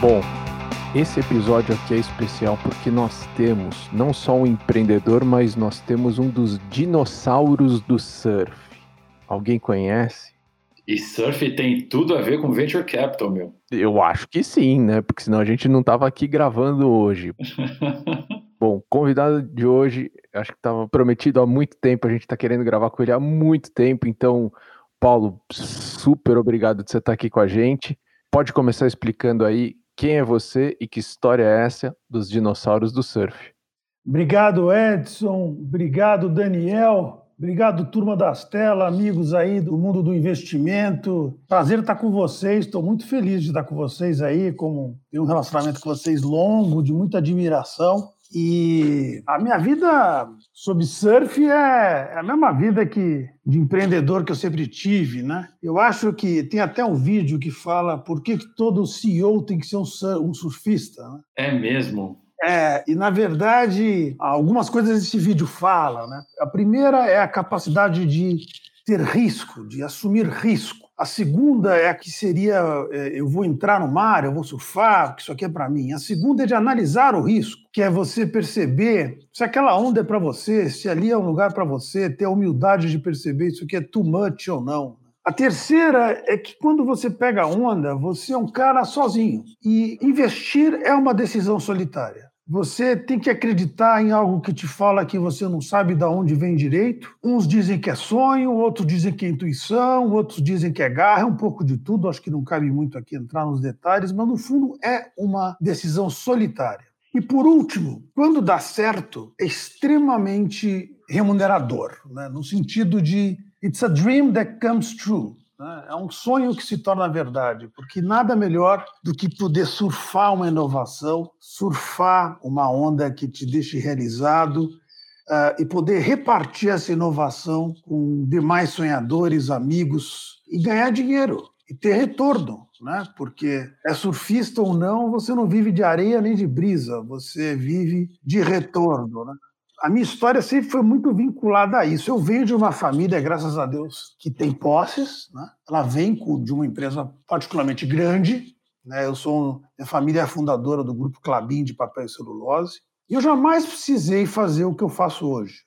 Bom, esse episódio aqui é especial porque nós temos não só um empreendedor, mas nós temos um dos dinossauros do surf. Alguém conhece? E surf tem tudo a ver com venture capital, meu. Eu acho que sim, né? Porque senão a gente não tava aqui gravando hoje. Bom, convidado de hoje, acho que estava prometido há muito tempo, a gente está querendo gravar com ele há muito tempo, então, Paulo, super obrigado de você estar aqui com a gente. Pode começar explicando aí quem é você e que história é essa dos dinossauros do surf? Obrigado, Edson. Obrigado, Daniel. Obrigado, turma das telas, amigos aí do mundo do investimento. Prazer estar com vocês. Estou muito feliz de estar com vocês aí, como tenho um relacionamento com vocês longo, de muita admiração. E a minha vida sobre surf é a mesma vida que de empreendedor que eu sempre tive, né? Eu acho que tem até um vídeo que fala por que, que todo CEO tem que ser um, um surfista. Né? É mesmo? É, e na verdade, algumas coisas esse vídeo fala, né? A primeira é a capacidade de ter risco, de assumir risco. A segunda é a que seria é, eu vou entrar no mar, eu vou surfar, que isso aqui é para mim. A segunda é de analisar o risco, que é você perceber se aquela onda é para você, se ali é um lugar para você, ter a humildade de perceber isso aqui é too much ou não. A terceira é que quando você pega a onda, você é um cara sozinho. E investir é uma decisão solitária. Você tem que acreditar em algo que te fala que você não sabe de onde vem direito. Uns dizem que é sonho, outros dizem que é intuição, outros dizem que é garra, é um pouco de tudo. Acho que não cabe muito aqui entrar nos detalhes, mas no fundo é uma decisão solitária. E por último, quando dá certo, é extremamente remunerador, né? no sentido de it's a dream that comes true. Né? É um sonho que se torna verdade, porque nada melhor do que poder surfar uma inovação, surfar uma onda que te deixe realizado uh, e poder repartir essa inovação com demais sonhadores, amigos e ganhar dinheiro e ter retorno, né? Porque é surfista ou não, você não vive de areia nem de brisa, você vive de retorno, né? A minha história sempre foi muito vinculada a isso. Eu venho de uma família, graças a Deus, que tem posses. Né? Ela vem de uma empresa particularmente grande. Né? Eu sou minha família é fundadora do grupo Clabin de papel e celulose. E eu jamais precisei fazer o que eu faço hoje.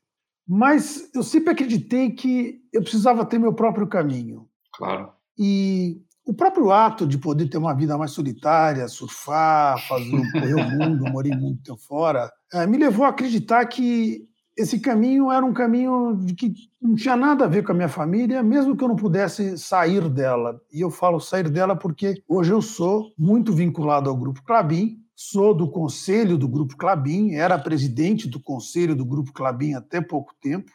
Mas eu sempre acreditei que eu precisava ter meu próprio caminho. Claro. E o próprio ato de poder ter uma vida mais solitária, surfar, fazer correr o mundo, morar mundo fora, é, me levou a acreditar que esse caminho era um caminho que não tinha nada a ver com a minha família, mesmo que eu não pudesse sair dela. E eu falo sair dela porque hoje eu sou muito vinculado ao Grupo Clabin, sou do conselho do Grupo Clabin, era presidente do conselho do Grupo Clabin até pouco tempo,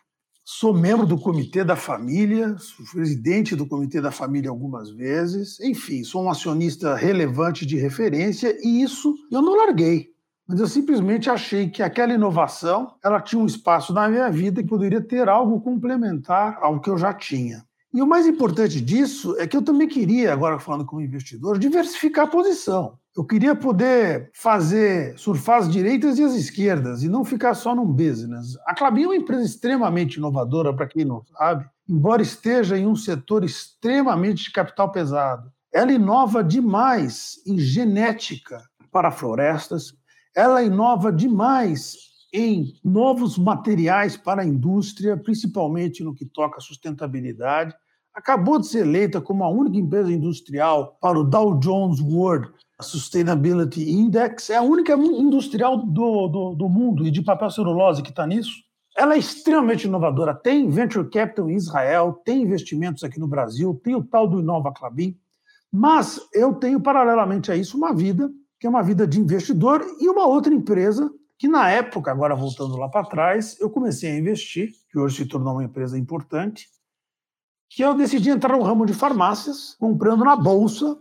sou membro do Comitê da Família, sou presidente do Comitê da Família algumas vezes, enfim, sou um acionista relevante de referência e isso eu não larguei mas eu simplesmente achei que aquela inovação ela tinha um espaço na minha vida que poderia ter algo complementar ao que eu já tinha. E o mais importante disso é que eu também queria, agora falando como investidor, diversificar a posição. Eu queria poder fazer surfar as direitas e as esquerdas e não ficar só num business. A Clabin é uma empresa extremamente inovadora, para quem não sabe, embora esteja em um setor extremamente de capital pesado. Ela inova demais em genética para florestas, ela inova demais em novos materiais para a indústria, principalmente no que toca à sustentabilidade. Acabou de ser eleita como a única empresa industrial para o Dow Jones World Sustainability Index. É a única industrial do, do, do mundo e de papel celulose que está nisso. Ela é extremamente inovadora. Tem venture capital em Israel, tem investimentos aqui no Brasil, tem o tal do Inova Clabin. Mas eu tenho, paralelamente a isso, uma vida que é uma vida de investidor, e uma outra empresa que, na época, agora voltando lá para trás, eu comecei a investir, que hoje se tornou uma empresa importante, que eu decidi entrar no ramo de farmácias, comprando na bolsa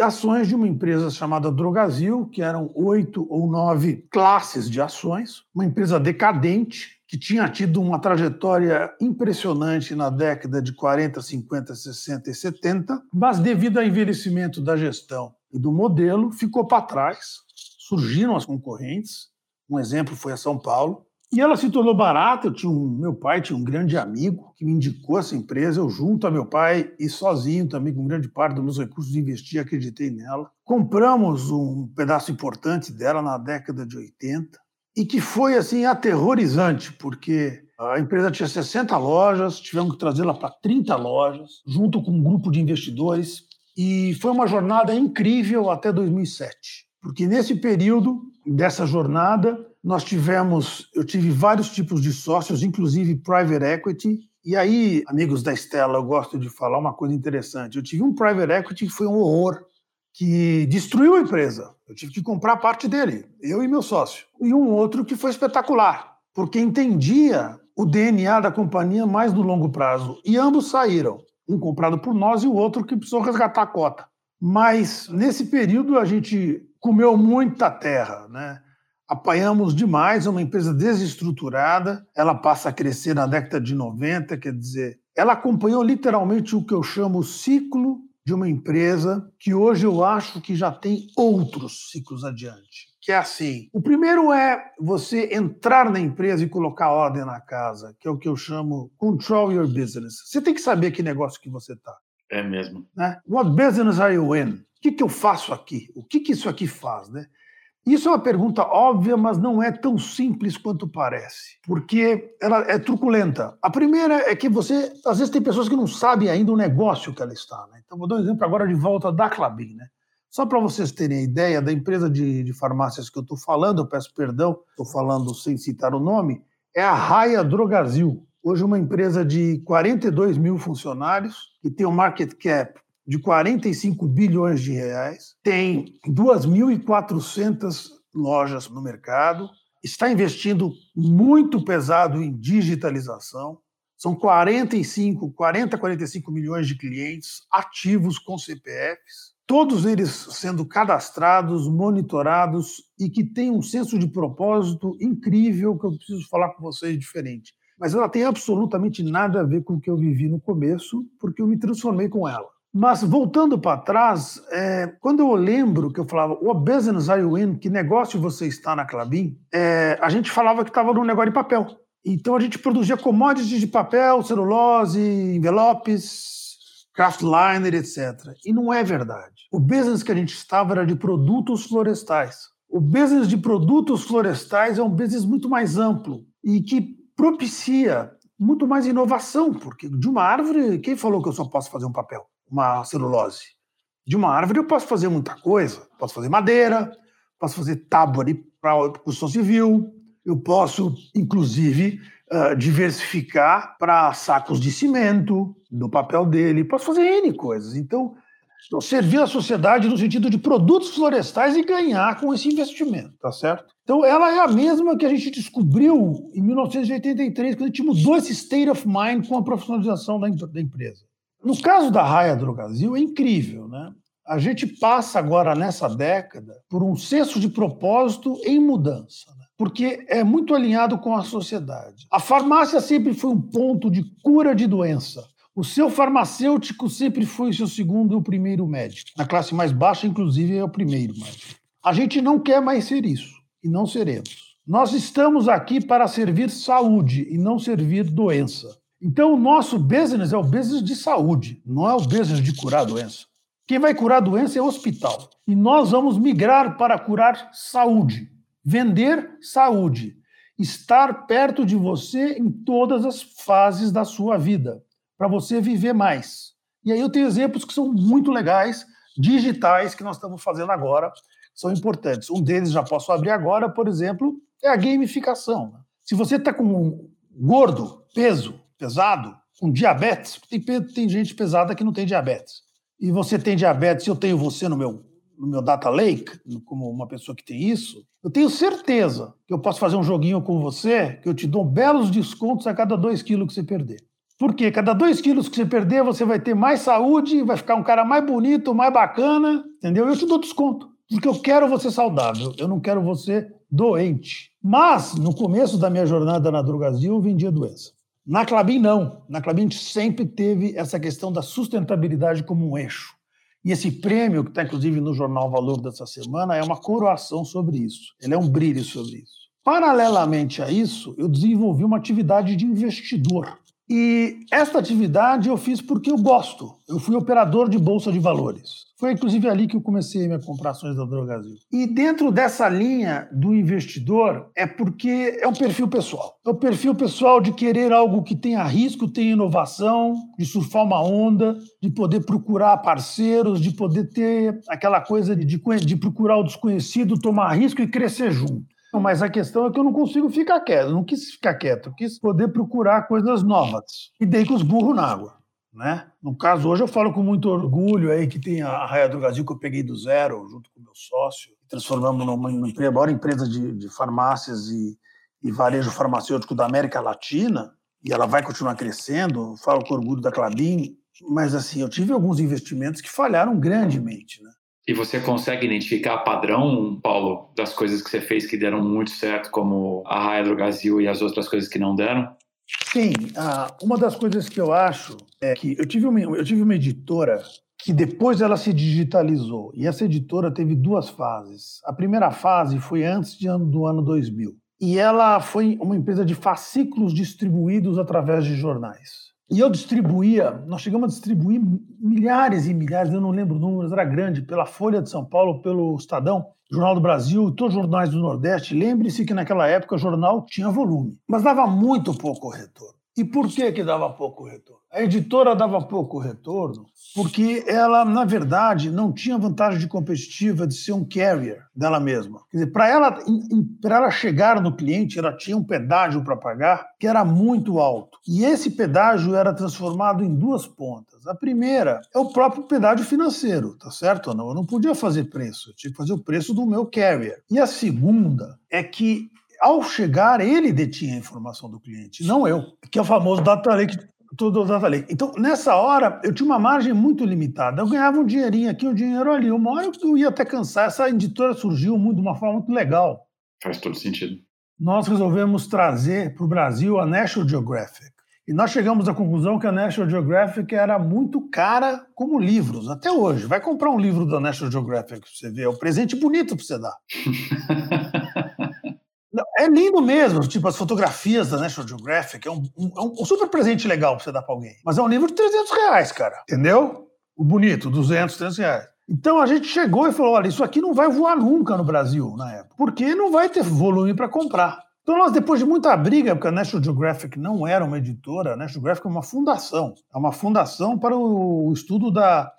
ações de uma empresa chamada Drogazil, que eram oito ou nove classes de ações, uma empresa decadente, que tinha tido uma trajetória impressionante na década de 40, 50, 60 e 70, mas devido ao envelhecimento da gestão e do modelo ficou para trás, surgiram as concorrentes. Um exemplo foi a São Paulo. E ela se tornou barata. Eu tinha um, meu pai tinha um grande amigo que me indicou essa empresa. Eu, junto a meu pai e sozinho também, com grande parte dos meus recursos, investi acreditei nela. compramos um pedaço importante dela na década de 80 e que foi assim aterrorizante, porque a empresa tinha 60 lojas, tivemos que trazê-la para 30 lojas, junto com um grupo de investidores, e foi uma jornada incrível até 2007. Porque nesse período dessa jornada, nós tivemos, eu tive vários tipos de sócios, inclusive private equity. E aí, amigos da Estela, eu gosto de falar uma coisa interessante. Eu tive um private equity que foi um horror, que destruiu a empresa. Eu tive que comprar parte dele, eu e meu sócio. E um outro que foi espetacular, porque entendia o DNA da companhia mais no longo prazo. E ambos saíram, um comprado por nós e o outro que precisou resgatar a cota. Mas nesse período a gente comeu muita terra, né? Apanhamos demais, é uma empresa desestruturada, ela passa a crescer na década de 90, quer dizer, ela acompanhou literalmente o que eu chamo ciclo de uma empresa que hoje eu acho que já tem outros ciclos adiante. Que é assim: o primeiro é você entrar na empresa e colocar ordem na casa, que é o que eu chamo control your business. Você tem que saber que negócio que você está. É mesmo. Né? What business are you in? O que, que eu faço aqui? O que, que isso aqui faz? Né? Isso é uma pergunta óbvia, mas não é tão simples quanto parece, porque ela é truculenta. A primeira é que você, às vezes, tem pessoas que não sabem ainda o negócio que ela está. Né? Então, vou dar um exemplo agora de volta da Clabin. Né? Só para vocês terem a ideia da empresa de, de farmácias que eu estou falando, eu peço perdão, estou falando sem citar o nome, é a Raia Drogazil. Hoje, uma empresa de 42 mil funcionários, que tem um market cap de 45 bilhões de reais, tem 2.400 lojas no mercado, está investindo muito pesado em digitalização. São 45, 40, 45 milhões de clientes ativos com CPFs, todos eles sendo cadastrados, monitorados e que têm um senso de propósito incrível que eu preciso falar com vocês diferente. Mas ela tem absolutamente nada a ver com o que eu vivi no começo, porque eu me transformei com ela. Mas voltando para trás, é, quando eu lembro que eu falava, what business are you in? Que negócio você está na Clabin? É, a gente falava que estava num negócio de papel. Então a gente produzia commodities de papel, celulose, envelopes, craftliner, etc. E não é verdade. O business que a gente estava era de produtos florestais. O business de produtos florestais é um business muito mais amplo e que propicia muito mais inovação, porque de uma árvore, quem falou que eu só posso fazer um papel? Uma celulose. De uma árvore eu posso fazer muita coisa. Posso fazer madeira, posso fazer tábua para construção civil, eu posso, inclusive, uh, diversificar para sacos de cimento, no papel dele, posso fazer N coisas. Então, servir a sociedade no sentido de produtos florestais e ganhar com esse investimento, tá certo? Então, ela é a mesma que a gente descobriu em 1983, quando a gente mudou esse state of mind com a profissionalização da, da empresa. No caso da Raia Drogazil, é incrível, né? A gente passa agora, nessa década, por um senso de propósito em mudança, né? porque é muito alinhado com a sociedade. A farmácia sempre foi um ponto de cura de doença. O seu farmacêutico sempre foi seu segundo e o primeiro médico. Na classe mais baixa, inclusive, é o primeiro médico. A gente não quer mais ser isso, e não seremos. Nós estamos aqui para servir saúde e não servir doença. Então, o nosso business é o business de saúde, não é o business de curar a doença. Quem vai curar a doença é o hospital. E nós vamos migrar para curar saúde, vender saúde, estar perto de você em todas as fases da sua vida, para você viver mais. E aí eu tenho exemplos que são muito legais, digitais, que nós estamos fazendo agora, são importantes. Um deles já posso abrir agora, por exemplo, é a gamificação. Se você está com um gordo, peso, pesado, com diabetes, tem, tem gente pesada que não tem diabetes. E você tem diabetes, eu tenho você no meu, no meu data lake, como uma pessoa que tem isso, eu tenho certeza que eu posso fazer um joguinho com você, que eu te dou belos descontos a cada dois quilos que você perder. Porque cada dois quilos que você perder, você vai ter mais saúde, vai ficar um cara mais bonito, mais bacana, entendeu? Eu te dou desconto. Porque eu quero você saudável, eu não quero você doente. Mas, no começo da minha jornada na Drogazil, eu vendia doença. Na Clabin, não. Na Clabin, sempre teve essa questão da sustentabilidade como um eixo. E esse prêmio, que está inclusive no Jornal Valor dessa semana, é uma coroação sobre isso. Ele é um brilho sobre isso. Paralelamente a isso, eu desenvolvi uma atividade de investidor. E esta atividade eu fiz porque eu gosto. Eu fui operador de bolsa de valores. Foi inclusive ali que eu comecei a comprar ações da Drogazil. E dentro dessa linha do investidor é porque é um perfil pessoal. É o perfil pessoal de querer algo que tenha risco, tenha inovação, de surfar uma onda, de poder procurar parceiros, de poder ter aquela coisa de, de procurar o desconhecido, tomar risco e crescer junto. Mas a questão é que eu não consigo ficar quieto, eu não quis ficar quieto, eu quis poder procurar coisas novas. E dei com os burros na água. Né? No caso, hoje eu falo com muito orgulho aí que tem a Raia do Brasil que eu peguei do zero, junto com meu sócio, transformamos numa, numa maior empresa de, de farmácias e, e, varejo farmacêutico da América Latina, e ela vai continuar crescendo, falo com orgulho da Clabin, mas assim, eu tive alguns investimentos que falharam grandemente, né? E você consegue identificar padrão, Paulo, das coisas que você fez que deram muito certo, como a Brasil e as outras coisas que não deram? Sim, uma das coisas que eu acho é que eu tive uma, eu tive uma editora que depois ela se digitalizou. E essa editora teve duas fases. A primeira fase foi antes do ano 2000. E ela foi uma empresa de fascículos distribuídos através de jornais. E eu distribuía, nós chegamos a distribuir milhares e milhares, eu não lembro números, era grande, pela Folha de São Paulo, pelo Estadão, Jornal do Brasil, todos os jornais do Nordeste. Lembre-se que naquela época o jornal tinha volume, mas dava muito pouco retorno. E por que, que dava pouco retorno? A editora dava pouco retorno porque ela, na verdade, não tinha vantagem competitiva de ser um carrier dela mesma. Para ela, ela chegar no cliente, ela tinha um pedágio para pagar que era muito alto. E esse pedágio era transformado em duas pontas. A primeira é o próprio pedágio financeiro, tá certo ou não? Eu não podia fazer preço, eu tinha que fazer o preço do meu carrier. E a segunda é que ao chegar, ele detinha a informação do cliente, não eu, que é o famoso data lake. Todo data lake. Então, nessa hora, eu tinha uma margem muito limitada. Eu ganhava um dinheirinho aqui, um dinheiro ali. Uma hora eu ia até cansar. Essa editora surgiu muito, de uma forma muito legal. Faz todo sentido. Nós resolvemos trazer para o Brasil a National Geographic. E nós chegamos à conclusão que a National Geographic era muito cara como livros, até hoje. Vai comprar um livro da National Geographic para você ver, é um presente bonito para você dar. É lindo mesmo, tipo as fotografias da National Geographic, é um, um, é um super presente legal pra você dar pra alguém. Mas é um livro de 300 reais, cara, entendeu? O bonito, 200, 300 reais. Então a gente chegou e falou: olha, isso aqui não vai voar nunca no Brasil na época, porque não vai ter volume para comprar. Então nós, depois de muita briga, porque a National Geographic não era uma editora, a National Geographic é uma fundação, é uma fundação para o estudo da,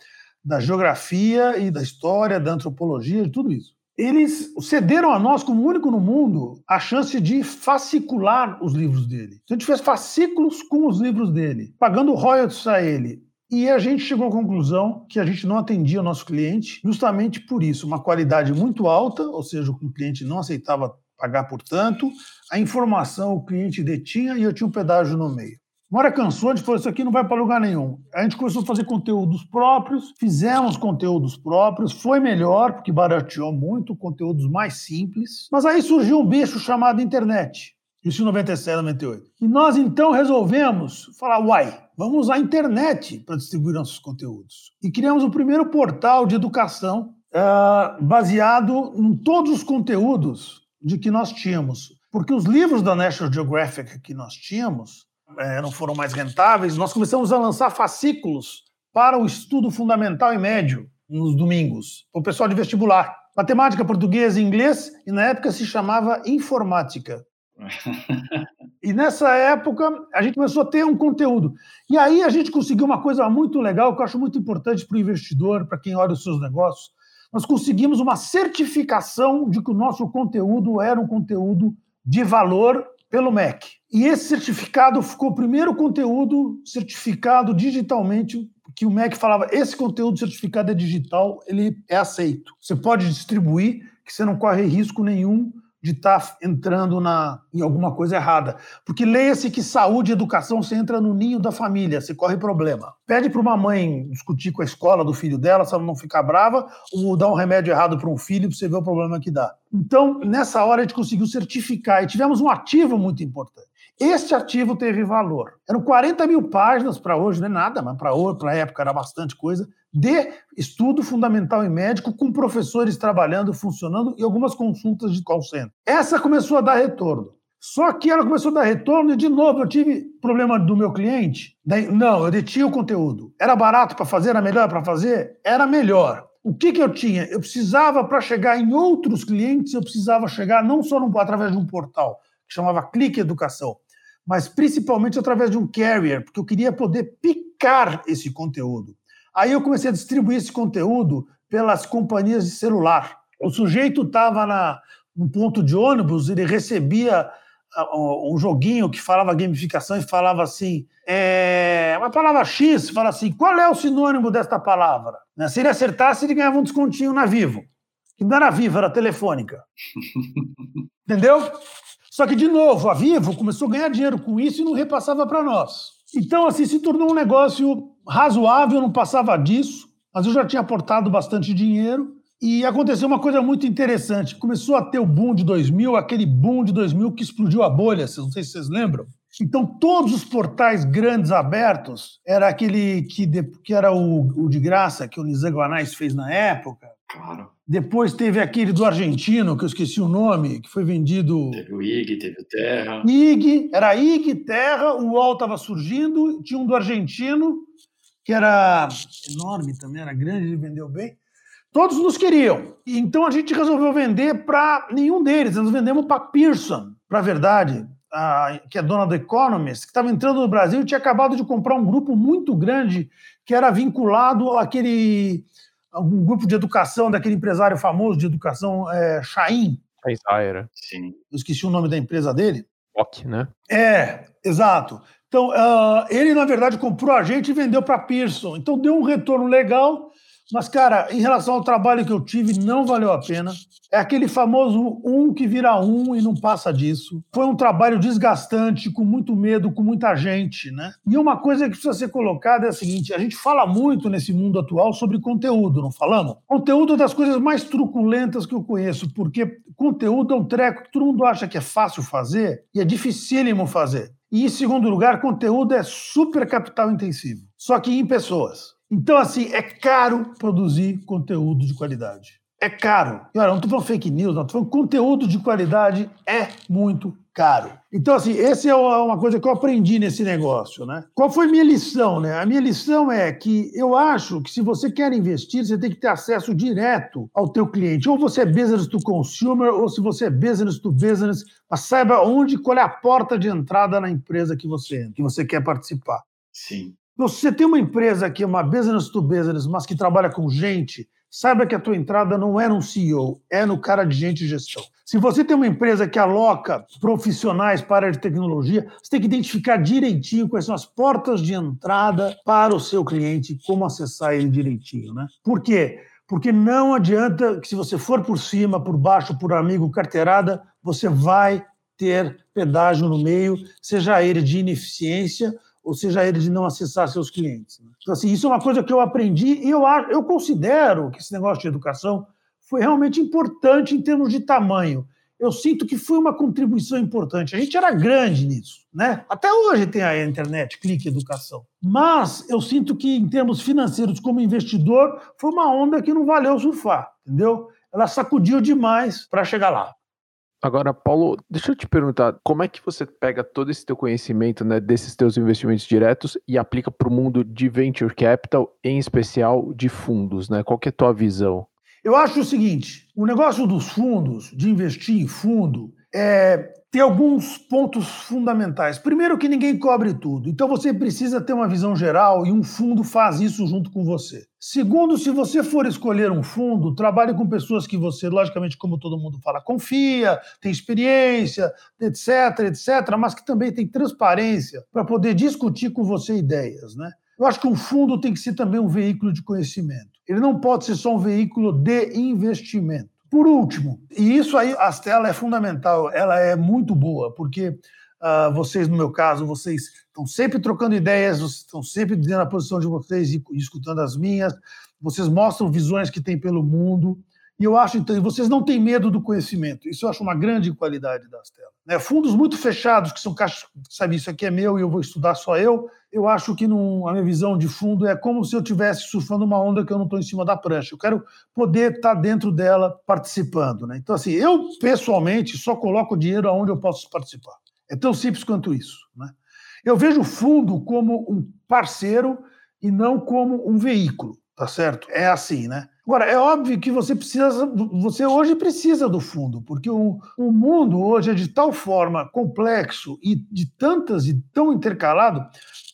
da geografia e da história, da antropologia, de tudo isso eles cederam a nós, como único no mundo, a chance de fascicular os livros dele. A gente fez fascículos com os livros dele, pagando royalties a ele. E a gente chegou à conclusão que a gente não atendia o nosso cliente justamente por isso. Uma qualidade muito alta, ou seja, o cliente não aceitava pagar por tanto, a informação o cliente detinha e eu tinha um pedágio no meio. Uma hora cansou, gente falou, isso aqui não vai para lugar nenhum. A gente começou a fazer conteúdos próprios, fizemos conteúdos próprios, foi melhor, porque barateou muito, conteúdos mais simples. Mas aí surgiu um bicho chamado internet, isso em 97, 98. E nós então resolvemos falar, uai, vamos usar a internet para distribuir nossos conteúdos. E criamos o primeiro portal de educação uh, baseado em todos os conteúdos de que nós tínhamos. Porque os livros da National Geographic que nós tínhamos é, não foram mais rentáveis, nós começamos a lançar fascículos para o estudo fundamental e médio nos domingos, para o pessoal de vestibular. Matemática, português e inglês, e na época se chamava informática. e nessa época a gente começou a ter um conteúdo. E aí a gente conseguiu uma coisa muito legal, que eu acho muito importante para o investidor, para quem olha os seus negócios. Nós conseguimos uma certificação de que o nosso conteúdo era um conteúdo de valor pelo MEC. E esse certificado ficou o primeiro conteúdo certificado digitalmente que o MEC falava, esse conteúdo certificado é digital, ele é aceito. Você pode distribuir, que você não corre risco nenhum de estar tá entrando na, em alguma coisa errada. Porque leia-se que saúde e educação você entra no ninho da família, você corre problema. Pede para uma mãe discutir com a escola do filho dela, se ela não ficar brava, ou dar um remédio errado para um filho para você ver o problema que dá. Então, nessa hora, a gente conseguiu certificar e tivemos um ativo muito importante. Este ativo teve valor. Eram 40 mil páginas para hoje, não é nada, mas para a época era bastante coisa, de estudo fundamental e médico, com professores trabalhando, funcionando e algumas consultas de call center. Essa começou a dar retorno. Só que ela começou a dar retorno e, de novo, eu tive problema do meu cliente. Daí, não, eu detinha o conteúdo. Era barato para fazer? Era melhor para fazer? Era melhor. O que, que eu tinha? Eu precisava, para chegar em outros clientes, eu precisava chegar não só num, através de um portal, que chamava Clique Educação, mas principalmente através de um carrier, porque eu queria poder picar esse conteúdo. Aí eu comecei a distribuir esse conteúdo pelas companhias de celular. O sujeito estava no ponto de ônibus, ele recebia um joguinho que falava gamificação e falava assim, é, uma palavra X, fala assim, qual é o sinônimo desta palavra? Né, se ele acertasse, ele ganhava um descontinho na Vivo. Que não era Vivo, era telefônica. Entendeu? Só que, de novo, a Vivo começou a ganhar dinheiro com isso e não repassava para nós. Então, assim, se tornou um negócio razoável, não passava disso, mas eu já tinha aportado bastante dinheiro e aconteceu uma coisa muito interessante. Começou a ter o boom de 2000, aquele boom de 2000 que explodiu a bolha, não sei se vocês lembram. Então, todos os portais grandes abertos, era aquele que, que era o, o de graça que o Nizam Guanais fez na época. Claro. Depois teve aquele do argentino, que eu esqueci o nome, que foi vendido. Teve o IG, teve o Terra. IG, era IG, Terra, o UOL estava surgindo, tinha um do argentino, que era enorme também, era grande, ele vendeu bem. Todos nos queriam. Então a gente resolveu vender para nenhum deles. Nós vendemos para Pearson, para a verdade, a, que é dona do Economist, que estava entrando no Brasil e tinha acabado de comprar um grupo muito grande que era vinculado àquele um grupo de educação daquele empresário famoso de educação, é, Chaim. Chaim Sim. Eu esqueci o nome da empresa dele. Ok, né? É, exato. Então, uh, ele, na verdade, comprou a gente e vendeu para Pearson. Então, deu um retorno legal mas, cara, em relação ao trabalho que eu tive, não valeu a pena. É aquele famoso um que vira um e não passa disso. Foi um trabalho desgastante, com muito medo, com muita gente, né? E uma coisa que precisa ser colocada é a seguinte: a gente fala muito nesse mundo atual sobre conteúdo, não falamos? Conteúdo é das coisas mais truculentas que eu conheço, porque conteúdo é um treco que todo mundo acha que é fácil fazer e é dificílimo fazer. E, em segundo lugar, conteúdo é super capital intensivo, só que em pessoas. Então, assim, é caro produzir conteúdo de qualidade. É caro. E olha, não estou falando fake news, não estou falando conteúdo de qualidade é muito caro. Então, assim, essa é uma coisa que eu aprendi nesse negócio, né? Qual foi minha lição, né? A minha lição é que eu acho que se você quer investir, você tem que ter acesso direto ao teu cliente. Ou você é business to consumer, ou se você é business to business, mas saiba onde, qual é a porta de entrada na empresa que você, que você quer participar. Sim. Você tem uma empresa que é uma business to business, mas que trabalha com gente, saiba que a tua entrada não é no CEO, é no cara de gente e gestão. Se você tem uma empresa que aloca profissionais para a tecnologia, você tem que identificar direitinho quais são as portas de entrada para o seu cliente, como acessar ele direitinho. Né? Por quê? Porque não adianta que se você for por cima, por baixo, por amigo, carteirada, você vai ter pedágio no meio, seja ele de ineficiência ou seja ele de não acessar seus clientes. Né? Então, assim, isso é uma coisa que eu aprendi e eu, eu considero que esse negócio de educação foi realmente importante em termos de tamanho. Eu sinto que foi uma contribuição importante. A gente era grande nisso, né? Até hoje tem a internet, clique educação. Mas eu sinto que, em termos financeiros, como investidor, foi uma onda que não valeu surfar, entendeu? Ela sacudiu demais para chegar lá. Agora, Paulo, deixa eu te perguntar, como é que você pega todo esse teu conhecimento, né, desses teus investimentos diretos e aplica para o mundo de venture capital, em especial de fundos, né? Qual que é a tua visão? Eu acho o seguinte, o negócio dos fundos, de investir em fundo, é, tem alguns pontos fundamentais. Primeiro, que ninguém cobre tudo. Então, você precisa ter uma visão geral e um fundo faz isso junto com você. Segundo, se você for escolher um fundo, trabalhe com pessoas que você, logicamente, como todo mundo fala, confia, tem experiência, etc, etc, mas que também tem transparência para poder discutir com você ideias, né? Eu acho que um fundo tem que ser também um veículo de conhecimento. Ele não pode ser só um veículo de investimento. Por último, e isso aí, a Stella é fundamental, ela é muito boa, porque uh, vocês, no meu caso, vocês estão sempre trocando ideias, vocês estão sempre dizendo a posição de vocês e, e escutando as minhas, vocês mostram visões que têm pelo mundo, E eu acho, então, vocês não têm medo do conhecimento. Isso eu acho uma grande qualidade das telas. Né? Fundos muito fechados, que são caixas, sabe, isso aqui é meu e eu vou estudar só eu. Eu acho que a minha visão de fundo é como se eu estivesse surfando uma onda que eu não estou em cima da prancha. Eu quero poder estar tá dentro dela participando. Né? Então, assim, eu pessoalmente só coloco dinheiro aonde eu posso participar. É tão simples quanto isso. Né? Eu vejo o fundo como um parceiro e não como um veículo, tá certo? É assim, né? Agora, é óbvio que você precisa, você hoje precisa do fundo, porque o, o mundo hoje é de tal forma complexo e de tantas e tão intercalado.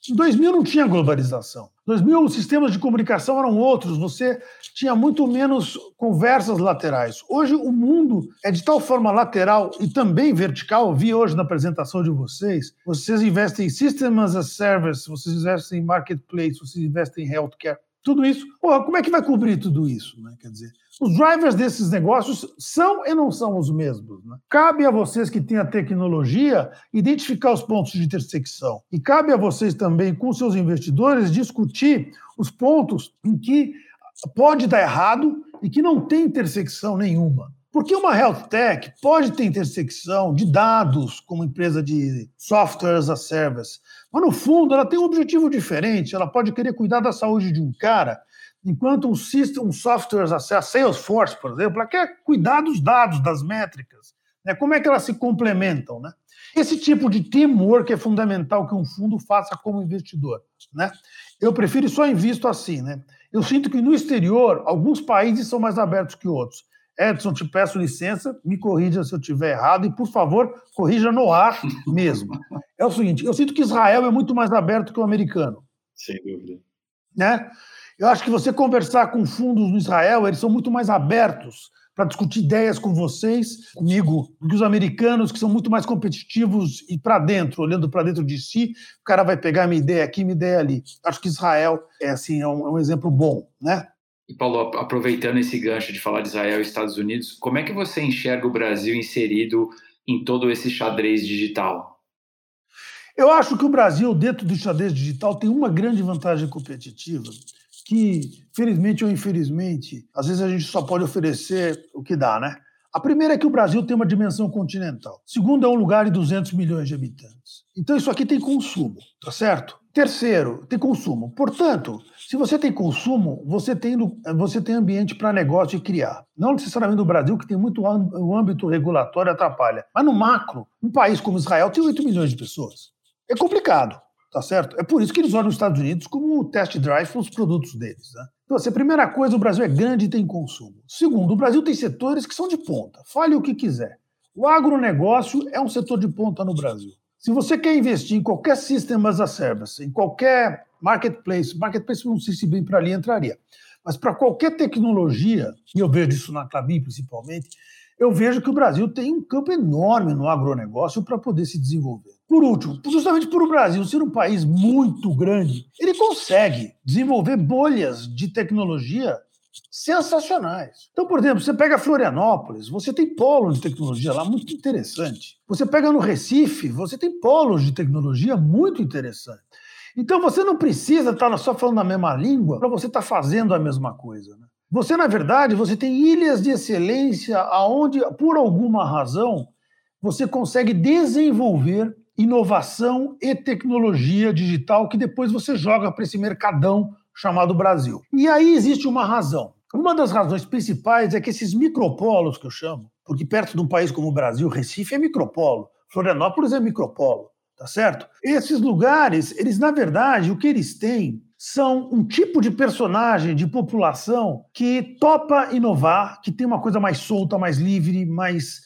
Em 2000 não tinha globalização. Em 2000 os sistemas de comunicação eram outros, você tinha muito menos conversas laterais. Hoje o mundo é de tal forma lateral e também vertical. Vi hoje na apresentação de vocês, vocês investem em Systems as a Service, vocês investem em Marketplace, vocês investem em Healthcare tudo isso. Porra, como é que vai cobrir tudo isso? Né? Quer dizer, os drivers desses negócios são e não são os mesmos. Né? Cabe a vocês que têm a tecnologia identificar os pontos de intersecção. E cabe a vocês também, com seus investidores, discutir os pontos em que pode dar errado e que não tem intersecção nenhuma. Porque uma health tech pode ter intersecção de dados, como empresa de software as a service, mas no fundo ela tem um objetivo diferente. Ela pode querer cuidar da saúde de um cara, enquanto um system, software as a service, Salesforce, por exemplo, ela quer cuidar dos dados, das métricas. Né? Como é que elas se complementam? Né? Esse tipo de teamwork é fundamental que um fundo faça como investidor. Né? Eu prefiro só invisto assim. Né? Eu sinto que no exterior, alguns países são mais abertos que outros. Edson, te peço licença, me corrija se eu estiver errado e, por favor, corrija no ar mesmo. É o seguinte: eu sinto que Israel é muito mais aberto que o americano. Sem dúvida. Né? Eu acho que você conversar com fundos no Israel, eles são muito mais abertos para discutir ideias com vocês, comigo, do que os americanos, que são muito mais competitivos e para dentro, olhando para dentro de si, o cara vai pegar minha ideia aqui, minha ideia ali. Acho que Israel é assim é um, é um exemplo bom, né? E Paulo, aproveitando esse gancho de falar de Israel e Estados Unidos, como é que você enxerga o Brasil inserido em todo esse xadrez digital? Eu acho que o Brasil, dentro do xadrez digital, tem uma grande vantagem competitiva que, felizmente ou infelizmente, às vezes a gente só pode oferecer o que dá, né? A primeira é que o Brasil tem uma dimensão continental. Segundo, é um lugar de 200 milhões de habitantes. Então, isso aqui tem consumo, tá certo? Terceiro, tem consumo. Portanto, se você tem consumo, você tem, você tem ambiente para negócio e criar. Não necessariamente no Brasil, que tem muito o âmbito regulatório atrapalha. Mas no macro, um país como Israel tem 8 milhões de pessoas. É complicado, tá certo? É por isso que eles olham os Estados Unidos como o test drive para os produtos deles. Né? Então, assim, a primeira coisa, o Brasil é grande e tem consumo. Segundo, o Brasil tem setores que são de ponta. Fale o que quiser. O agronegócio é um setor de ponta no Brasil. Se você quer investir em qualquer sistema as a service, em qualquer marketplace, marketplace não sei se bem para ali entraria, mas para qualquer tecnologia, e eu vejo isso na Clabin principalmente, eu vejo que o Brasil tem um campo enorme no agronegócio para poder se desenvolver. Por último, justamente por o Brasil ser um país muito grande, ele consegue desenvolver bolhas de tecnologia sensacionais. Então, por exemplo, você pega Florianópolis, você tem polos de tecnologia lá muito interessante. Você pega no Recife, você tem polos de tecnologia muito interessante. Então, você não precisa estar só falando a mesma língua para você estar fazendo a mesma coisa. Né? Você, na verdade, você tem ilhas de excelência aonde, por alguma razão, você consegue desenvolver inovação e tecnologia digital que depois você joga para esse mercadão chamado Brasil. E aí existe uma razão. Uma das razões principais é que esses micropolos que eu chamo, porque perto de um país como o Brasil, Recife é micropolo, Florianópolis é micropolo, tá certo? Esses lugares, eles na verdade, o que eles têm são um tipo de personagem, de população que topa inovar, que tem uma coisa mais solta, mais livre, mais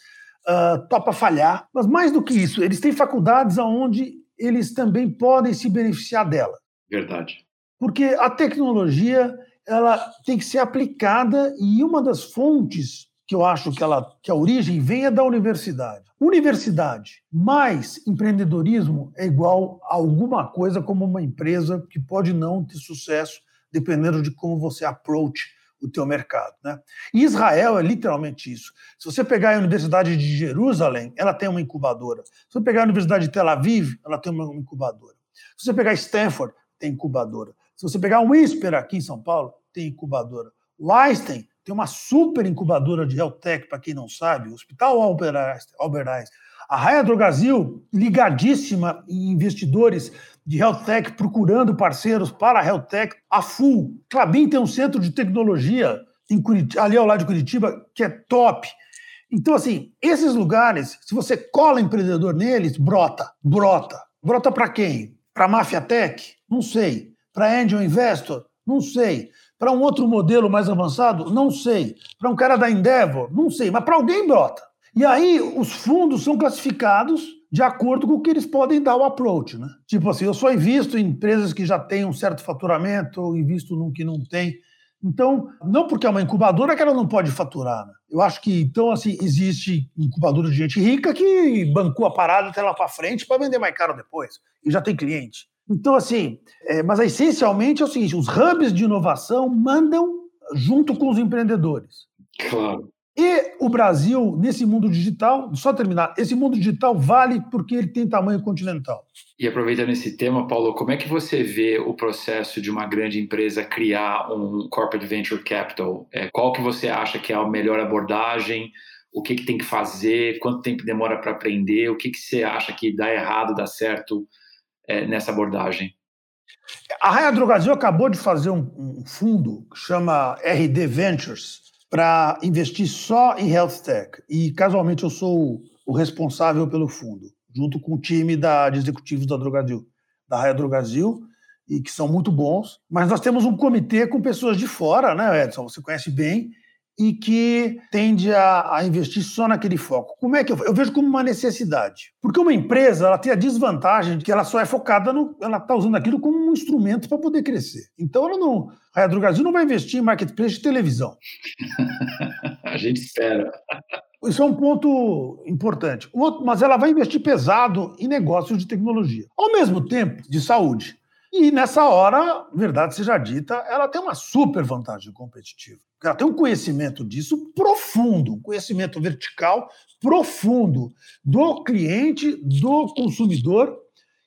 uh, topa falhar. Mas mais do que isso, eles têm faculdades onde eles também podem se beneficiar dela. Verdade. Porque a tecnologia ela tem que ser aplicada e uma das fontes que eu acho que, ela, que a origem é da universidade. Universidade mais empreendedorismo é igual a alguma coisa como uma empresa que pode não ter sucesso dependendo de como você approach o teu mercado. Né? E Israel é literalmente isso. Se você pegar a Universidade de Jerusalém, ela tem uma incubadora. Se você pegar a Universidade de Tel Aviv, ela tem uma incubadora. Se você pegar Stanford, tem incubadora. Se você pegar um Whisper aqui em São Paulo, tem incubadora. O Einstein tem uma super incubadora de health tech, para quem não sabe, o Hospital Albert Einstein. A Raia Drogazil, ligadíssima em investidores de health tech, procurando parceiros para a tech, a full. Clabin tem um centro de tecnologia Curitiba, ali ao lado de Curitiba, que é top. Então, assim, esses lugares, se você cola empreendedor neles, brota, brota. Brota para quem? Para máfia tech? Não sei. Para angel investor? Não sei. Para um outro modelo mais avançado? Não sei. Para um cara da Endeavor? Não sei. Mas para alguém brota. E aí os fundos são classificados de acordo com o que eles podem dar o approach, né? Tipo assim, eu só invisto em empresas que já têm um certo faturamento, ou invisto num que não tem. Então, não porque é uma incubadora que ela não pode faturar. Né? Eu acho que, então, assim, existe incubadora de gente rica que bancou a parada até lá para frente para vender mais caro depois. E já tem cliente. Então, assim, é, mas essencialmente é o seguinte: os hubs de inovação mandam junto com os empreendedores. Claro. E o Brasil, nesse mundo digital, só terminar, esse mundo digital vale porque ele tem tamanho continental. E aproveitando esse tema, Paulo, como é que você vê o processo de uma grande empresa criar um corporate venture capital? É, qual que você acha que é a melhor abordagem? O que, que tem que fazer? Quanto tempo demora para aprender? O que, que você acha que dá errado, dá certo é, nessa abordagem? A Raia Drogazil acabou de fazer um, um fundo que chama RD Ventures, para investir só em health tech. E casualmente eu sou o responsável pelo fundo, junto com o time da, de executivos da Drogazil, da Raia Drogazil, e que são muito bons. Mas nós temos um comitê com pessoas de fora, né, Edson? Você conhece bem, e que tende a, a, investir só naquele foco. Como é que eu, eu, vejo como uma necessidade? Porque uma empresa ela tem a desvantagem de que ela só é focada no, ela está usando aquilo como um instrumento para poder crescer. Então ela não, a Brasil não vai investir em marketplace de televisão. a gente espera. Isso é um ponto importante. Outro, mas ela vai investir pesado em negócios de tecnologia, ao mesmo tempo de saúde. E nessa hora, verdade seja dita, ela tem uma super vantagem competitiva. Ela tem um conhecimento disso profundo, um conhecimento vertical profundo do cliente, do consumidor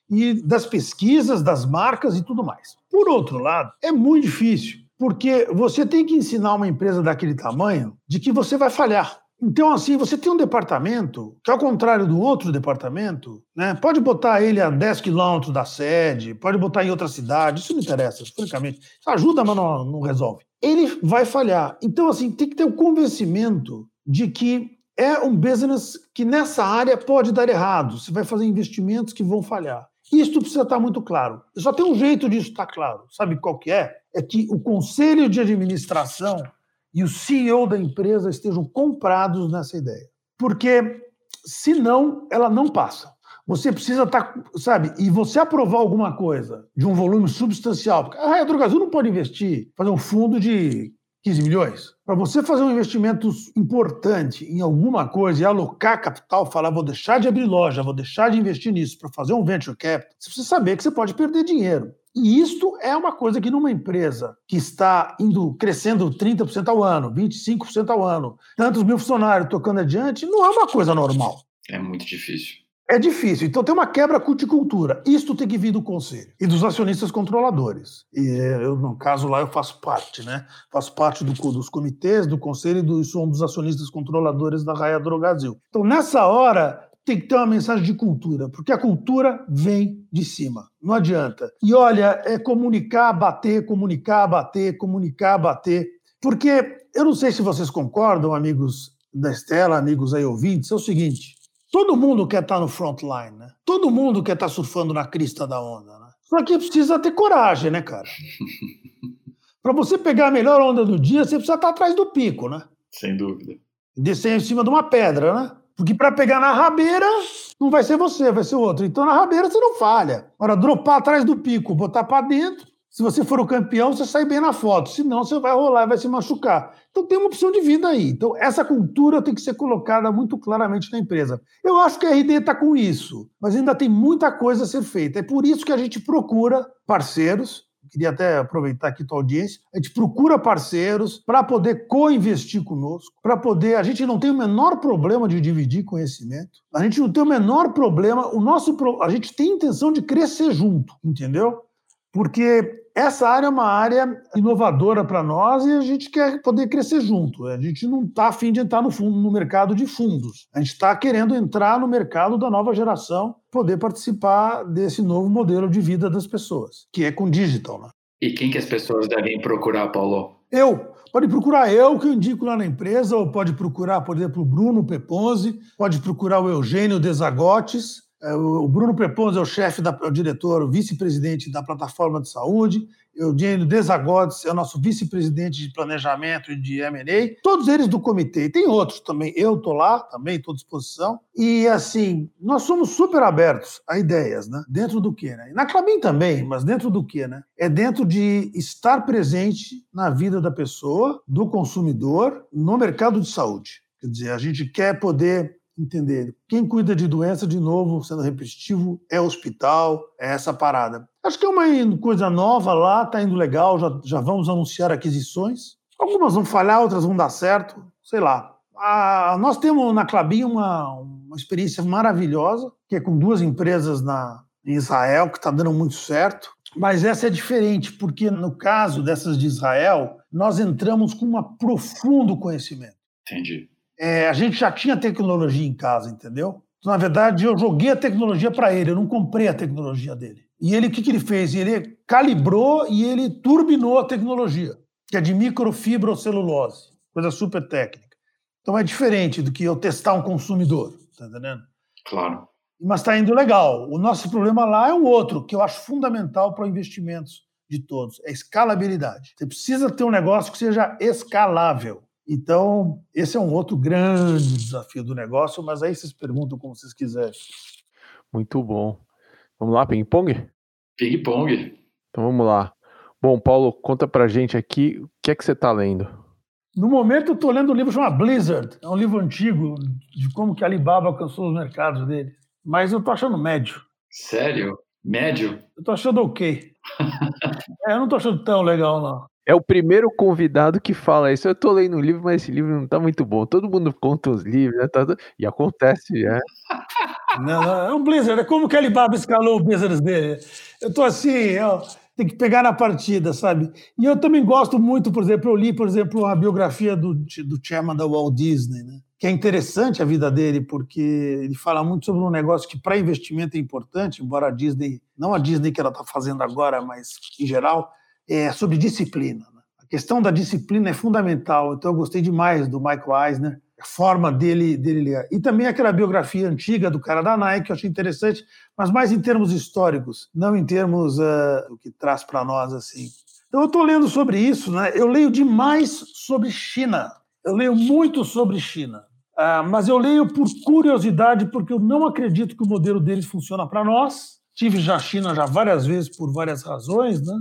e das pesquisas, das marcas e tudo mais. Por outro lado, é muito difícil, porque você tem que ensinar uma empresa daquele tamanho de que você vai falhar. Então, assim, você tem um departamento que, ao contrário do outro departamento, né, pode botar ele a 10 quilômetros da sede, pode botar em outra cidade, isso não interessa, francamente. Ajuda, mas não, não resolve. Ele vai falhar. Então, assim, tem que ter o convencimento de que é um business que nessa área pode dar errado. Você vai fazer investimentos que vão falhar. Isso precisa estar muito claro. Só tem um jeito disso estar claro. Sabe qual que é? É que o conselho de administração e o CEO da empresa estejam comprados nessa ideia. Porque, senão, ela não passa. Você precisa estar, tá, sabe, e você aprovar alguma coisa de um volume substancial. Porque a Raia Drogazil não pode investir, fazer um fundo de 15 milhões. Para você fazer um investimento importante em alguma coisa e alocar capital, falar, vou deixar de abrir loja, vou deixar de investir nisso para fazer um venture capital, você precisa saber que você pode perder dinheiro. E isto é uma coisa que numa empresa que está indo crescendo 30% ao ano, 25% ao ano, tantos mil funcionários tocando adiante, não é uma coisa normal. É muito difícil. É difícil. Então tem uma quebra culticultura. Isto tem que vir do conselho e dos acionistas controladores. E eu, no caso lá, eu faço parte, né? Faço parte do, dos comitês, do conselho e do, sou um dos acionistas controladores da Raia Drogazil. Então, nessa hora, tem que ter uma mensagem de cultura, porque a cultura vem de cima, não adianta. E olha, é comunicar, bater, comunicar, bater, comunicar, bater. Porque eu não sei se vocês concordam, amigos da Estela, amigos aí ouvintes, é o seguinte: todo mundo quer estar no frontline, né? Todo mundo quer estar surfando na crista da onda, né? Só que precisa ter coragem, né, cara? Para você pegar a melhor onda do dia, você precisa estar atrás do pico, né? Sem dúvida. Descer em cima de uma pedra, né? Porque para pegar na rabeira, não vai ser você, vai ser outro. Então na rabeira você não falha. Agora, dropar atrás do pico, botar para dentro, se você for o campeão, você sai bem na foto. Senão, você vai rolar e vai se machucar. Então, tem uma opção de vida aí. Então, essa cultura tem que ser colocada muito claramente na empresa. Eu acho que a RD está com isso, mas ainda tem muita coisa a ser feita. É por isso que a gente procura parceiros queria até aproveitar aqui tua audiência, a gente procura parceiros para poder co-investir conosco, para poder. A gente não tem o menor problema de dividir conhecimento, a gente não tem o menor problema, o nosso, a gente tem intenção de crescer junto, entendeu? porque essa área é uma área inovadora para nós e a gente quer poder crescer junto. A gente não está afim de entrar no, fundo, no mercado de fundos. A gente está querendo entrar no mercado da nova geração, poder participar desse novo modelo de vida das pessoas, que é com digital. Né? E quem que as pessoas devem procurar, Paulo? Eu. Pode procurar eu, que eu indico lá na empresa, ou pode procurar, por exemplo, o Bruno Peponzi, pode procurar o Eugênio Desagotes, o Bruno Pepons é o chefe, da, é o diretor, vice-presidente da plataforma de saúde. Eugênio Desagodes é o nosso vice-presidente de planejamento e de M&A. Todos eles do comitê. Tem outros também. Eu estou lá, também estou à disposição. E, assim, nós somos super abertos a ideias, né? Dentro do quê, né? na Clabin também, mas dentro do quê, né? É dentro de estar presente na vida da pessoa, do consumidor, no mercado de saúde. Quer dizer, a gente quer poder entender. Quem cuida de doença, de novo, sendo repetitivo, é hospital, é essa parada. Acho que é uma coisa nova lá, tá indo legal, já, já vamos anunciar aquisições. Algumas vão falhar, outras vão dar certo, sei lá. Ah, nós temos na Clabin uma, uma experiência maravilhosa, que é com duas empresas na, em Israel, que está dando muito certo. Mas essa é diferente, porque no caso dessas de Israel, nós entramos com um profundo conhecimento. Entendi é, a gente já tinha tecnologia em casa, entendeu? Então, na verdade, eu joguei a tecnologia para ele, eu não comprei a tecnologia dele. E ele, o que, que ele fez? Ele calibrou e ele turbinou a tecnologia, que é de microfibrocelulose, coisa super técnica. Então é diferente do que eu testar um consumidor, tá entendendo? Claro. Mas está indo legal. O nosso problema lá é o outro, que eu acho fundamental para investimentos de todos, é escalabilidade. Você precisa ter um negócio que seja escalável. Então, esse é um outro grande desafio do negócio, mas aí vocês perguntam como vocês quiserem. Muito bom. Vamos lá, ping-pong? Ping-pong. Então vamos lá. Bom, Paulo, conta pra gente aqui o que é que você está lendo. No momento, eu estou lendo um livro chamado Blizzard. É um livro antigo de como que a Alibaba alcançou os mercados dele. Mas eu estou achando médio. Sério? Médio? Eu estou achando ok. é, eu não estou achando tão legal, não. É o primeiro convidado que fala isso. Eu tô lendo um livro, mas esse livro não tá muito bom. Todo mundo conta os livros, né? Tá e acontece, é. Não, não, é um Blizzard. É como que Alibaba escalou o Blizzard dele. Eu tô assim, ó, tem que pegar na partida, sabe? E eu também gosto muito, por exemplo, eu li, por exemplo, a biografia do, do chairman da Walt Disney, né? Que é interessante a vida dele, porque ele fala muito sobre um negócio que para investimento é importante, embora a Disney, não a Disney que ela está fazendo agora, mas em geral, é, sobre disciplina. Né? A questão da disciplina é fundamental, então eu gostei demais do Michael Eisner, a forma dele, dele ler. E também aquela biografia antiga do cara da Nike, que eu achei interessante, mas mais em termos históricos, não em termos uh, que traz para nós assim. Então eu estou lendo sobre isso, né? eu leio demais sobre China, eu leio muito sobre China. Uh, mas eu leio por curiosidade, porque eu não acredito que o modelo deles funciona para nós. Tive já China já várias vezes por várias razões, né?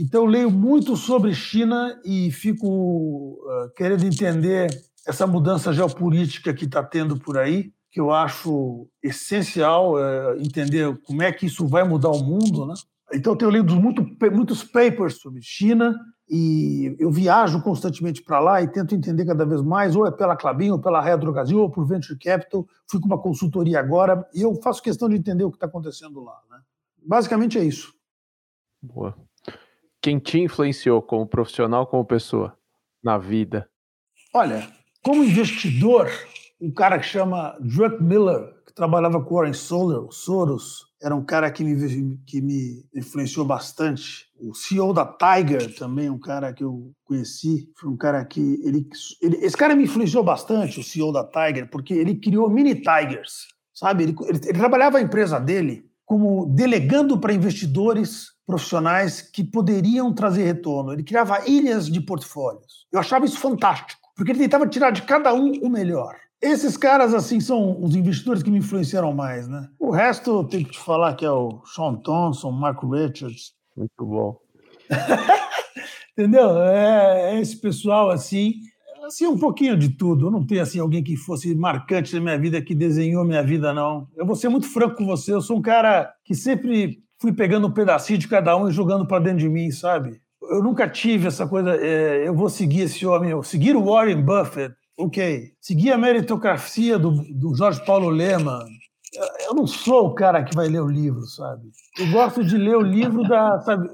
Então, leio muito sobre China e fico uh, querendo entender essa mudança geopolítica que está tendo por aí, que eu acho essencial uh, entender como é que isso vai mudar o mundo. Né? Então, eu tenho lido muito, muitos papers sobre China e eu viajo constantemente para lá e tento entender cada vez mais, ou é pela Clabin, ou pela Rea Brasil, ou por Venture Capital. Fui com uma consultoria agora e eu faço questão de entender o que está acontecendo lá. Né? Basicamente é isso. Boa quem te influenciou como profissional, como pessoa na vida? Olha, como investidor, um cara que chama Druck Miller, que trabalhava com Warren Soros, era um cara que me, que me influenciou bastante. O CEO da Tiger também, um cara que eu conheci, foi um cara que ele, ele esse cara me influenciou bastante, o CEO da Tiger, porque ele criou mini Tigers, sabe? Ele, ele, ele trabalhava a empresa dele como delegando para investidores profissionais que poderiam trazer retorno. Ele criava ilhas de portfólios. Eu achava isso fantástico, porque ele tentava tirar de cada um o melhor. Esses caras, assim, são os investidores que me influenciaram mais, né? O resto, eu tenho que te falar que é o Sean Thompson, Mark Richards. Muito bom. Entendeu? É, é, esse pessoal, assim, assim, um pouquinho de tudo. Eu não tenho, assim, alguém que fosse marcante na minha vida, que desenhou minha vida, não. Eu vou ser muito franco com você. Eu sou um cara que sempre fui pegando um pedacinho de cada um e jogando para dentro de mim, sabe? Eu nunca tive essa coisa, é, eu vou seguir esse homem, eu seguir o Warren Buffett, ok. Seguir a meritocracia do, do Jorge Paulo Lehmann. Eu, não sou o cara que vai ler o livro, sabe? Eu gosto de ler o livro da, sabe?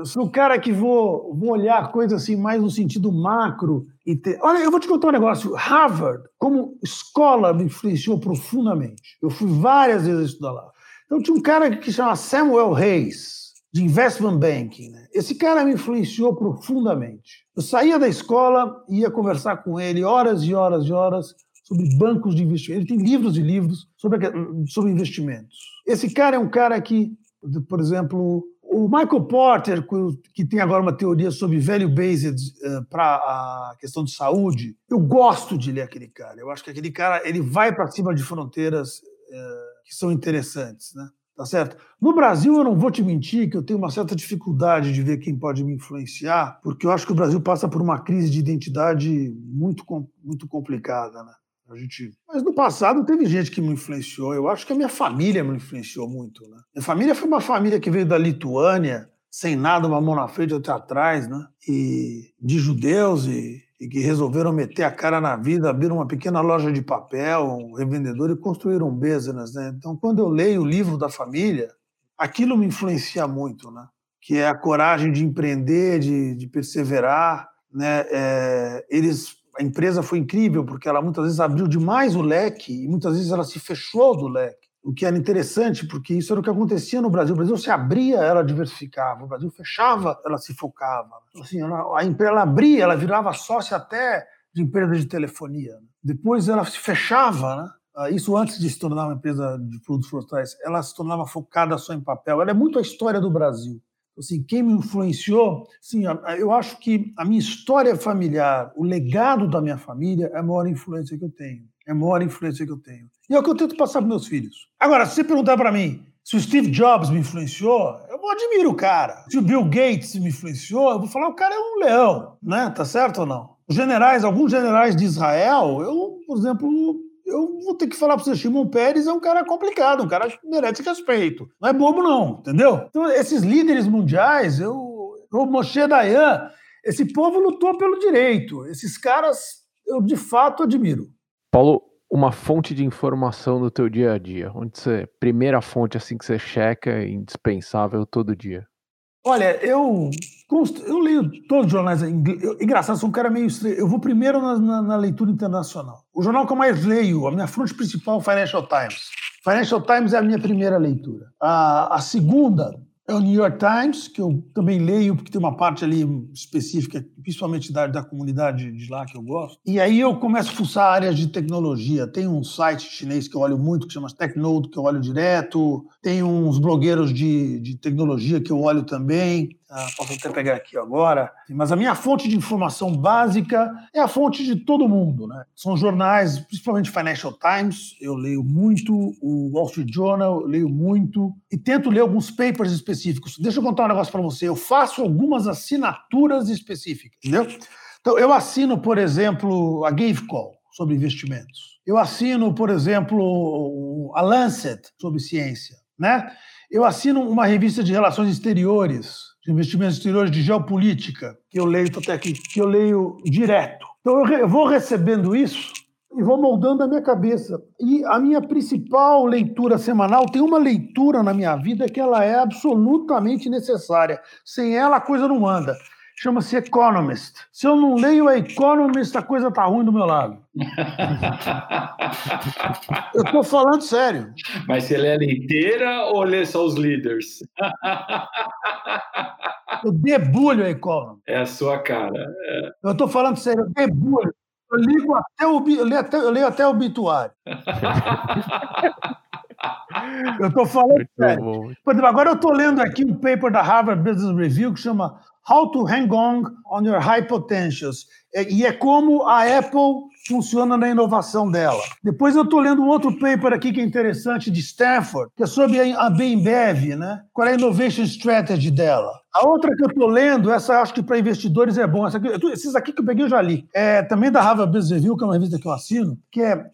eu sou o cara que vou, vou olhar a coisa assim mais no sentido macro. E ter... Olha, eu vou te contar um negócio. Harvard, como escola, me influenciou profundamente. Eu fui várias vezes estudar lá. Então tinha um cara que chama Samuel Hayes, de Investment Banking. Né? Esse cara me influenciou profundamente. Eu saía da escola, ia conversar com ele horas e horas e horas sobre bancos de investimento. Ele tem livros e livros sobre, sobre investimentos. Esse cara é um cara que, por exemplo, o Michael Porter, que tem agora uma teoria sobre value-based uh, para a questão de saúde, eu gosto de ler aquele cara. Eu acho que aquele cara ele vai para cima de fronteiras uh, que são interessantes, né? Tá certo? No Brasil, eu não vou te mentir que eu tenho uma certa dificuldade de ver quem pode me influenciar, porque eu acho que o Brasil passa por uma crise de identidade muito, muito complicada, né? A gente... Mas no passado teve gente que me influenciou. Eu acho que a minha família me influenciou muito. Né? Minha família foi uma família que veio da Lituânia, sem nada, uma mão na frente outra atrás, né? E de judeus e, e, que resolveram meter a cara na vida, abriram uma pequena loja de papel, um revendedor e construíram um business, né? Então, quando eu leio o livro da família, aquilo me influencia muito, né? Que é a coragem de empreender, de, de perseverar, né? É, eles a empresa foi incrível porque ela muitas vezes abriu demais o leque e muitas vezes ela se fechou do leque. O que era interessante, porque isso era o que acontecia no Brasil. O Brasil se abria, ela diversificava. O Brasil fechava, ela se focava. Assim, ela, a empresa ela abria, ela virava sócia até de empresa de telefonia. Depois ela se fechava, né? Ah, isso antes de se tornar uma empresa de produtos florestais, ela se tornava focada só em papel. Ela é muito a história do Brasil assim, quem me influenciou, sim, eu acho que a minha história familiar, o legado da minha família é a maior influência que eu tenho. É a maior influência que eu tenho. E é o que eu tento passar para meus filhos. Agora, se você perguntar para mim se o Steve Jobs me influenciou, eu vou admirar o cara. Se o Bill Gates me influenciou, eu vou falar o cara é um leão, né? Tá certo ou não? Os generais, alguns generais de Israel, eu, por exemplo, eu vou ter que falar para você, Shimon Peres é um cara complicado, um cara que merece respeito. Não é bobo, não, entendeu? Então, esses líderes mundiais, eu, o Moshe Dayan, esse povo lutou pelo direito. Esses caras, eu de fato admiro. Paulo, uma fonte de informação do teu dia a dia, onde você, primeira fonte assim que você checa, indispensável todo dia. Olha, eu, eu leio todos os jornais. engraçado, sou um cara meio estranho. Eu vou primeiro na, na, na, leitura internacional. O jornal que eu mais leio, a minha fonte principal, é o Financial Times. Financial Times é a minha primeira leitura. A, a segunda é o New York Times, que eu também leio, porque tem uma parte ali específica, principalmente da, da comunidade de lá que eu gosto. E aí eu começo a fuçar áreas de tecnologia. Tem um site chinês que eu olho muito, que chama Technode, que eu olho direto. Tem uns blogueiros de, de tecnologia que eu olho também. Ah, posso até pegar aqui agora. Mas a minha fonte de informação básica é a fonte de todo mundo. Né? São jornais, principalmente Financial Times, eu leio muito, o Wall Street Journal, eu leio muito, e tento ler alguns papers específicos. Deixa eu contar um negócio para você. Eu faço algumas assinaturas específicas, entendeu? Então, eu assino, por exemplo, a Gavecall sobre investimentos. Eu assino, por exemplo, a Lancet sobre ciência, né? Eu assino uma revista de relações exteriores de investimentos exteriores de geopolítica, que eu leio até aqui, que eu leio direto. Então eu vou recebendo isso e vou moldando a minha cabeça. E a minha principal leitura semanal tem uma leitura na minha vida que ela é absolutamente necessária. Sem ela a coisa não anda chama-se Economist. Se eu não leio a Economist, a coisa tá ruim do meu lado. eu tô falando sério. Mas você lê ela inteira ou lê só os líderes? eu debulho a Economist. É a sua cara. É. Eu tô falando sério, eu debulho. Eu, ligo até o, eu, leio até, eu leio até o obituário. eu estou falando sério. Agora eu estou lendo aqui um paper da Harvard Business Review que chama How to Hang On on Your High Potentials. É, e é como a Apple funciona na inovação dela. Depois eu estou lendo um outro paper aqui que é interessante de Stanford, que é sobre a Bembev, né? Qual é a innovation strategy dela? A outra que eu estou lendo, essa acho que para investidores é bom. Aqui, esses aqui que eu peguei eu já li. É também da Harvard Business Review, que é uma revista que eu assino, que é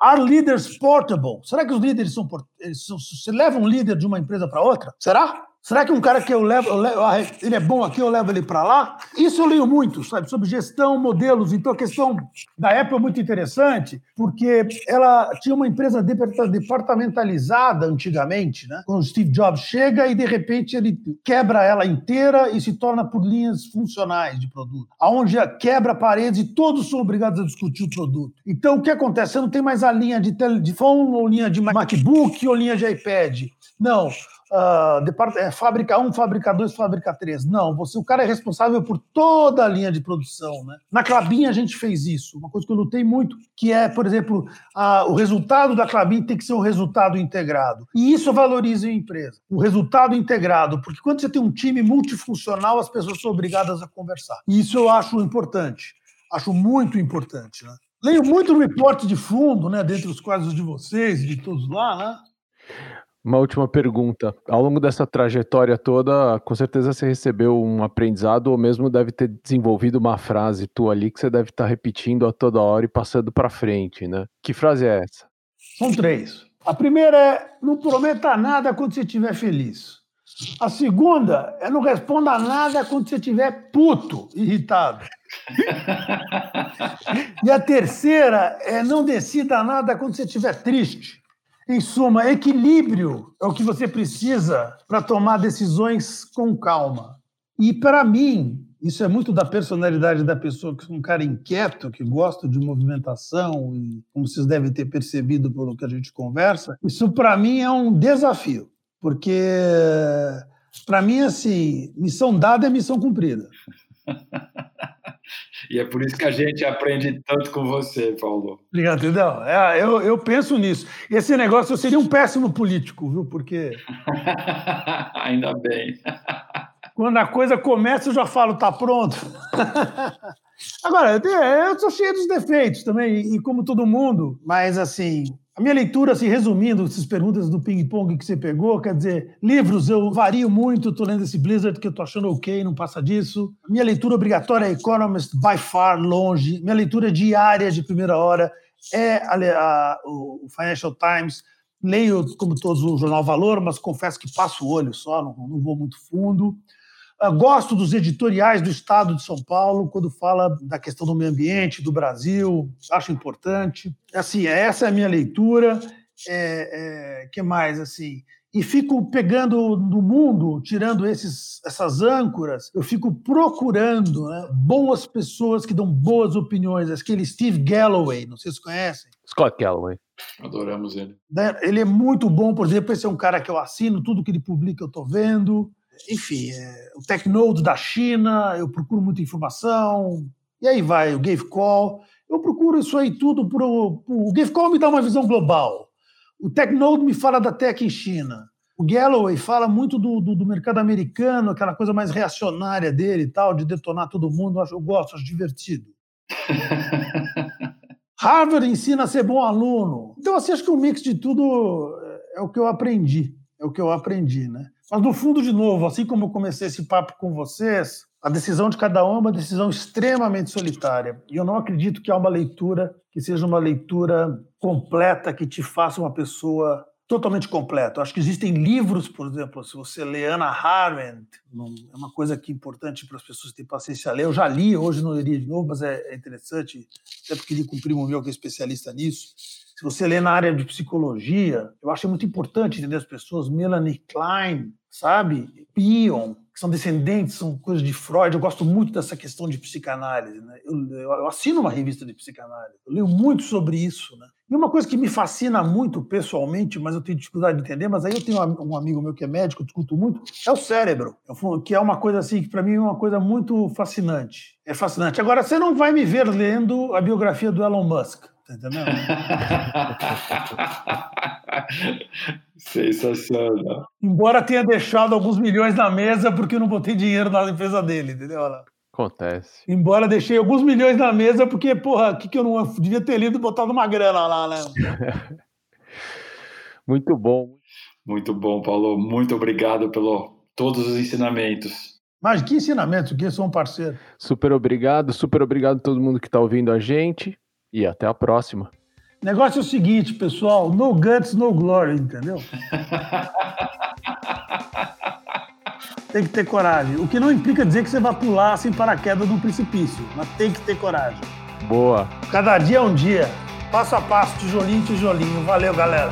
Are Leaders Portable? Será que os líderes são, eles são você leva um líder de uma empresa para outra? Será? Será que um cara que eu levo, eu levo ele é bom aqui, eu levo ele para lá? Isso eu leio muito, sabe, sobre gestão, modelos. Então a questão da Apple é muito interessante, porque ela tinha uma empresa departamentalizada antigamente, né? Quando o Steve Jobs chega e de repente ele quebra ela inteira e se torna por linhas funcionais de produto, aonde quebra paredes e todos são obrigados a discutir o produto. Então o que acontece? Você não tem mais a linha de, tele, de phone ou linha de MacBook ou linha de iPad. Não uh, é, fábrica 1, fábrica 2, fábrica 3. Não, você, o cara é responsável por toda a linha de produção. Né? Na Clabin a gente fez isso, uma coisa que eu lutei muito, que é, por exemplo, uh, o resultado da Clabin tem que ser um resultado integrado. E isso valoriza a empresa, o resultado integrado, porque quando você tem um time multifuncional, as pessoas são obrigadas a conversar. E isso eu acho importante, acho muito importante. Né? Leio muito reporte de fundo, né, dentre os quadros de vocês e de todos lá, né? Uma última pergunta. Ao longo dessa trajetória toda, com certeza você recebeu um aprendizado ou mesmo deve ter desenvolvido uma frase tua ali que você deve estar repetindo a toda hora e passando para frente, né? Que frase é essa? São três. A primeira é não prometa nada quando você estiver feliz. A segunda é não responda nada quando você estiver puto, irritado. e a terceira é não decida nada quando você estiver triste. Em suma, equilíbrio é o que você precisa para tomar decisões com calma. E para mim, isso é muito da personalidade da pessoa, que é um cara inquieto, que gosta de movimentação, e como vocês devem ter percebido pelo que a gente conversa, isso para mim é um desafio, porque para mim, assim, missão dada é missão cumprida. E é por isso que a gente aprende tanto com você, Paulo. Obrigado, entendeu? É, eu, eu penso nisso. Esse negócio eu seria um péssimo político, viu? Porque. Ainda bem. Quando a coisa começa, eu já falo, tá pronto. Agora, eu sou cheio dos defeitos também, e como todo mundo, mas assim, a minha leitura, assim, resumindo essas perguntas do ping-pong que você pegou, quer dizer, livros, eu vario muito, estou lendo esse Blizzard que eu estou achando ok, não passa disso. Minha leitura obrigatória é Economist, by far, longe. Minha leitura diária, de primeira hora, é a, a, o Financial Times. Leio, como todos, o Jornal Valor, mas confesso que passo o olho só, não, não vou muito fundo. Uh, gosto dos editoriais do Estado de São Paulo, quando fala da questão do meio ambiente, do Brasil, acho importante. Assim, essa é a minha leitura. É, é, que mais assim? E fico pegando no mundo, tirando esses, essas âncoras, eu fico procurando né, boas pessoas que dão boas opiniões. Aquele Steve Galloway, não sei se conhecem. Scott Galloway. Adoramos ele. Né, ele é muito bom, por exemplo, esse é um cara que eu assino, tudo que ele publica eu estou vendo enfim, é, o TechNode da China, eu procuro muita informação, e aí vai o GaveCall. Eu procuro isso aí tudo. Pro, pro, o GaveCall me dá uma visão global. O TechNode me fala da tech em China. O Galloway fala muito do, do, do, mercado americano, aquela coisa mais reacionária dele e tal, de detonar todo mundo. Eu, eu gosto, acho divertido. Harvard ensina a ser bom aluno. Então, assim, acho que o mix de tudo é, é o que eu aprendi. É o que eu aprendi, né? Mas, no fundo, de novo, assim como eu comecei esse papo com vocês, a decisão de cada um é uma decisão extremamente solitária. E eu não acredito que há uma leitura que seja uma leitura completa, que te faça uma pessoa totalmente completa. Eu acho que existem livros, por exemplo, se você lê Anna Arendt, é uma coisa que é importante para as pessoas terem paciência a ler. Eu já li, hoje não leria de novo, mas é, é interessante, até porque li com um primo meu que é especialista nisso se você lê na área de psicologia, eu acho muito importante entender as pessoas. Melanie Klein, sabe? Pion, que são descendentes, são coisas de Freud. Eu gosto muito dessa questão de psicanálise. Né? Eu, eu, assino uma revista de psicanálise, eu leio muito sobre isso. Né? E uma coisa que me fascina muito pessoalmente, mas eu tenho dificuldade de entender, mas aí eu tenho um amigo meu que é médico, eu discuto muito, é o cérebro, que é uma coisa assim, que para mim é uma coisa muito fascinante. É fascinante. Agora, você não vai me ver lendo a biografia do Elon Musk. Tá entendendo? Sensacional. Embora tenha deixado alguns milhões na mesa porque eu não botei dinheiro na defesa dele, entendeu? Acontece. Embora deixei alguns milhões na mesa porque, porra, o que, que eu não devia ter lido e botado uma grana lá, né? Muito bom. Muito bom, Paulo. Muito obrigado pelo todos os ensinamentos. Mas que ensinamentos? Que sou um parceiro. Super obrigado, super obrigado a todo mundo que está ouvindo a gente e até a próxima. Negócio é o seguinte, pessoal: no guts, no glory, entendeu? Tem que ter coragem. O que não implica dizer que você vai pular sem paraquedas de um precipício, mas tem que ter coragem. Boa. Cada dia é um dia. Passo a passo, tijolinho, tijolinho. Valeu, galera.